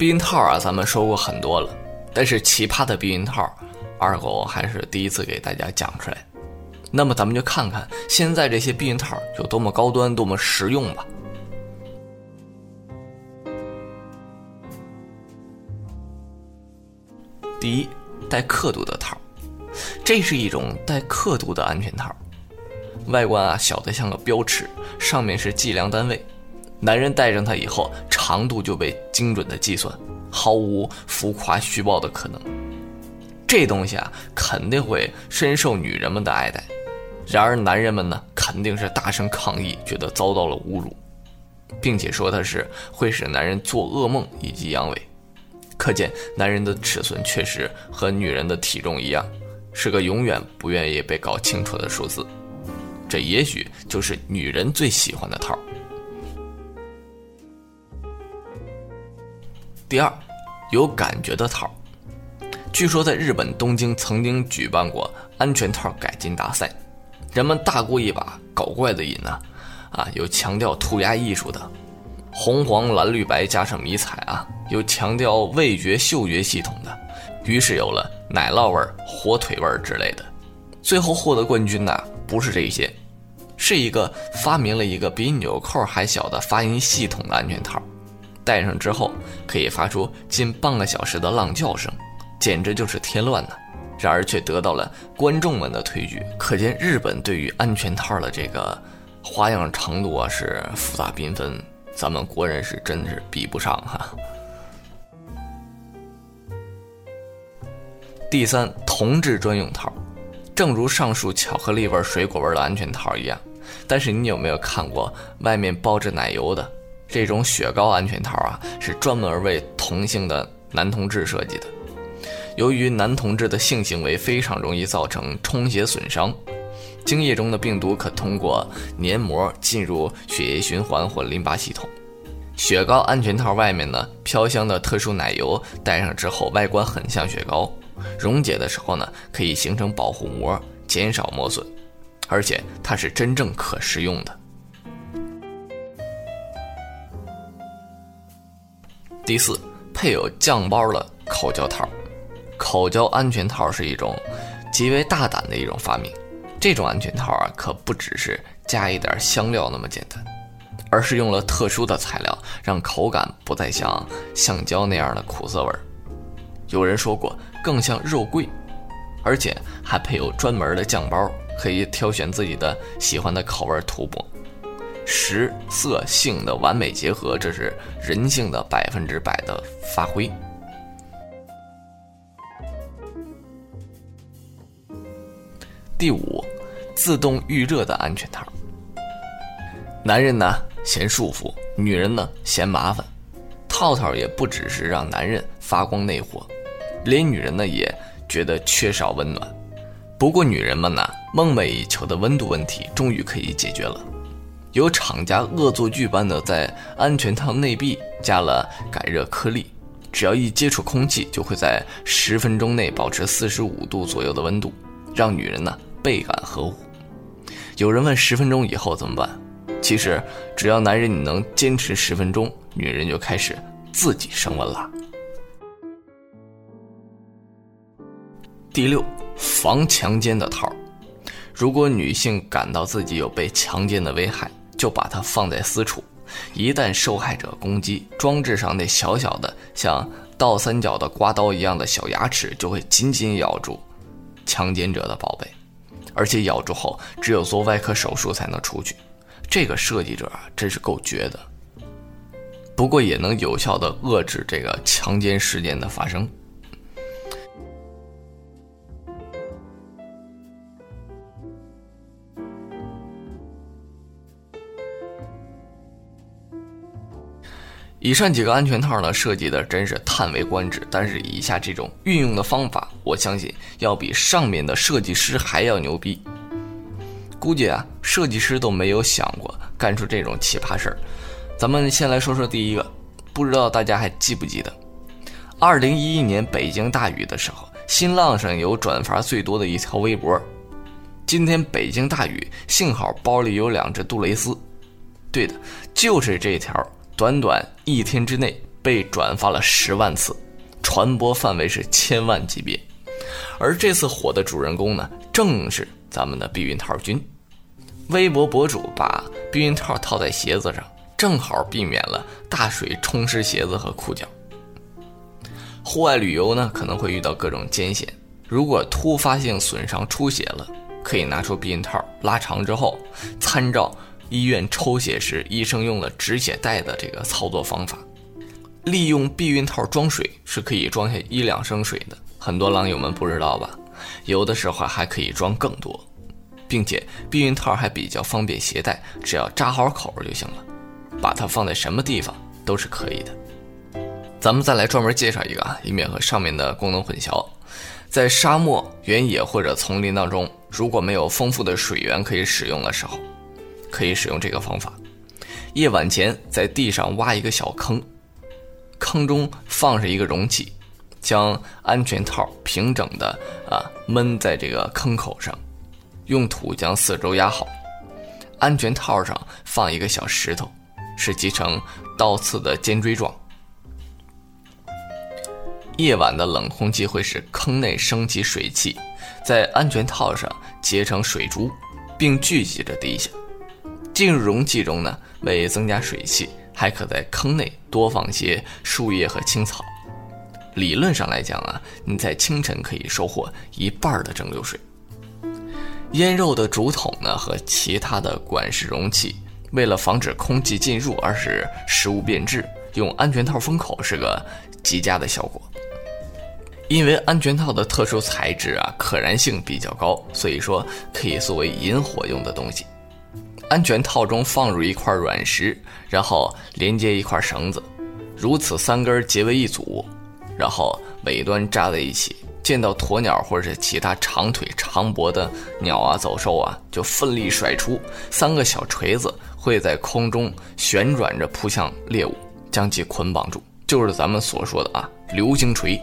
避孕套啊，咱们说过很多了，但是奇葩的避孕套，二狗还是第一次给大家讲出来。那么咱们就看看现在这些避孕套有多么高端、多么实用吧。第一，带刻度的套，这是一种带刻度的安全套，外观啊小的像个标尺，上面是计量单位，男人戴上它以后，长度就被精准的计算，毫无浮夸虚报的可能。这东西啊肯定会深受女人们的爱戴，然而男人们呢肯定是大声抗议，觉得遭到了侮辱，并且说它是会使男人做噩梦以及阳痿。可见，男人的尺寸确实和女人的体重一样，是个永远不愿意被搞清楚的数字。这也许就是女人最喜欢的套儿。第二，有感觉的套。据说在日本东京曾经举办过安全套改进大赛，人们大过一把搞怪的瘾呢，啊，有强调涂鸦艺术的，红黄蓝绿白加上迷彩啊。有强调味觉、嗅觉系统的，于是有了奶酪味、火腿味之类的。最后获得冠军的不是这些，是一个发明了一个比纽扣还小的发音系统的安全套，戴上之后可以发出近半个小时的浪叫声，简直就是添乱呢。然而却得到了观众们的推举，可见日本对于安全套的这个花样程度啊是复杂缤纷，咱们国人是真的是比不上哈。第三，同志专用套，正如上述巧克力味、水果味的安全套一样。但是你有没有看过外面包着奶油的这种雪糕安全套啊？是专门为同性的男同志设计的。由于男同志的性行为非常容易造成充血损伤，精液中的病毒可通过黏膜进入血液循环或淋巴系统。雪糕安全套外面呢，飘香的特殊奶油，戴上之后外观很像雪糕。溶解的时候呢，可以形成保护膜，减少磨损，而且它是真正可食用的。第四，配有酱包的口交套，口交安全套是一种极为大胆的一种发明。这种安全套啊，可不只是加一点香料那么简单，而是用了特殊的材料，让口感不再像橡胶那样的苦涩味儿。有人说过。更像肉桂，而且还配有专门的酱包，可以挑选自己的喜欢的口味涂抹。食色性的完美结合，这是人性的百分之百的发挥。第五，自动预热的安全套。男人呢嫌束缚，女人呢嫌麻烦，套套也不只是让男人发光内火。连女人呢也觉得缺少温暖，不过女人们呢梦寐以求的温度问题终于可以解决了。有厂家恶作剧般的在安全套内壁加了感热颗粒，只要一接触空气，就会在十分钟内保持四十五度左右的温度，让女人呢倍感呵护。有人问十分钟以后怎么办？其实只要男人你能坚持十分钟，女人就开始自己升温了。第六，防强奸的套如果女性感到自己有被强奸的危害，就把它放在私处。一旦受害者攻击，装置上那小小的像倒三角的刮刀一样的小牙齿就会紧紧咬住强奸者的宝贝，而且咬住后只有做外科手术才能出去。这个设计者啊，真是够绝的。不过也能有效的遏制这个强奸事件的发生。以上几个安全套呢，设计的真是叹为观止。但是以下这种运用的方法，我相信要比上面的设计师还要牛逼。估计啊，设计师都没有想过干出这种奇葩事儿。咱们先来说说第一个，不知道大家还记不记得，二零一一年北京大雨的时候，新浪上有转发最多的一条微博。今天北京大雨，幸好包里有两只杜蕾斯。对的，就是这条。短短一天之内，被转发了十万次，传播范围是千万级别。而这次火的主人公呢，正是咱们的避孕套君。微博博主把避孕套套在鞋子上，正好避免了大水冲湿鞋子和裤脚。户外旅游呢，可能会遇到各种艰险。如果突发性损伤出血了，可以拿出避孕套拉长之后，参照医院抽血时医生用了止血带的这个操作方法，利用避孕套装水是可以装下一两升水的。很多狼友们不知道吧？有的时候还可以装更多，并且避孕套还比较方便携带，只要扎好口就行了。把它放在什么地方都是可以的。咱们再来专门介绍一个啊，以免和上面的功能混淆。在沙漠、原野或者丛林当中，如果没有丰富的水源可以使用的时候，可以使用这个方法：夜晚前在地上挖一个小坑，坑中放上一个容器，将安全套平整的啊闷在这个坑口上，用土将四周压好。安全套上放一个小石头，是击成倒刺的尖锥状。夜晚的冷空气会使坑内升起水汽，在安全套上结成水珠，并聚集着地下。进入容器中呢，为增加水汽，还可在坑内多放些树叶和青草。理论上来讲啊，你在清晨可以收获一半的蒸馏水。腌肉的竹筒呢和其他的管式容器，为了防止空气进入而使食物变质，用安全套封口是个极佳的效果。因为安全套的特殊材质啊，可燃性比较高，所以说可以作为引火用的东西。安全套中放入一块软石，然后连接一块绳子，如此三根结为一组，然后尾端扎在一起。见到鸵鸟或者是其他长腿长脖的鸟啊、走兽啊，就奋力甩出三个小锤子，会在空中旋转着扑向猎物，将其捆绑住，就是咱们所说的啊流星锤。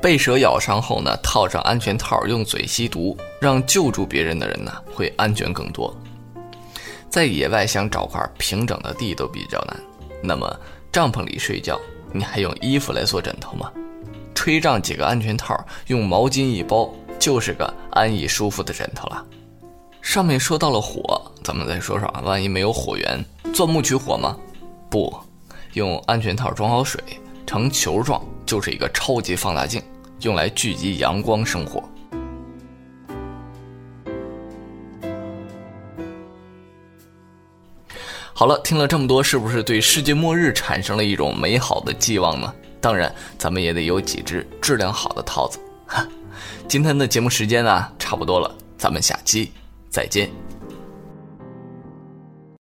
被蛇咬伤后呢，套上安全套，用嘴吸毒，让救助别人的人呢会安全更多。在野外想找块平整的地都比较难，那么帐篷里睡觉，你还用衣服来做枕头吗？吹胀几个安全套，用毛巾一包，就是个安逸舒服的枕头了。上面说到了火，咱们再说说啊，万一没有火源，钻木取火吗？不，用安全套装好水，成球状，就是一个超级放大镜。用来聚集阳光生火。好了，听了这么多，是不是对世界末日产生了一种美好的寄望呢？当然，咱们也得有几只质量好的套子。哈，今天的节目时间呢，差不多了，咱们下期再见。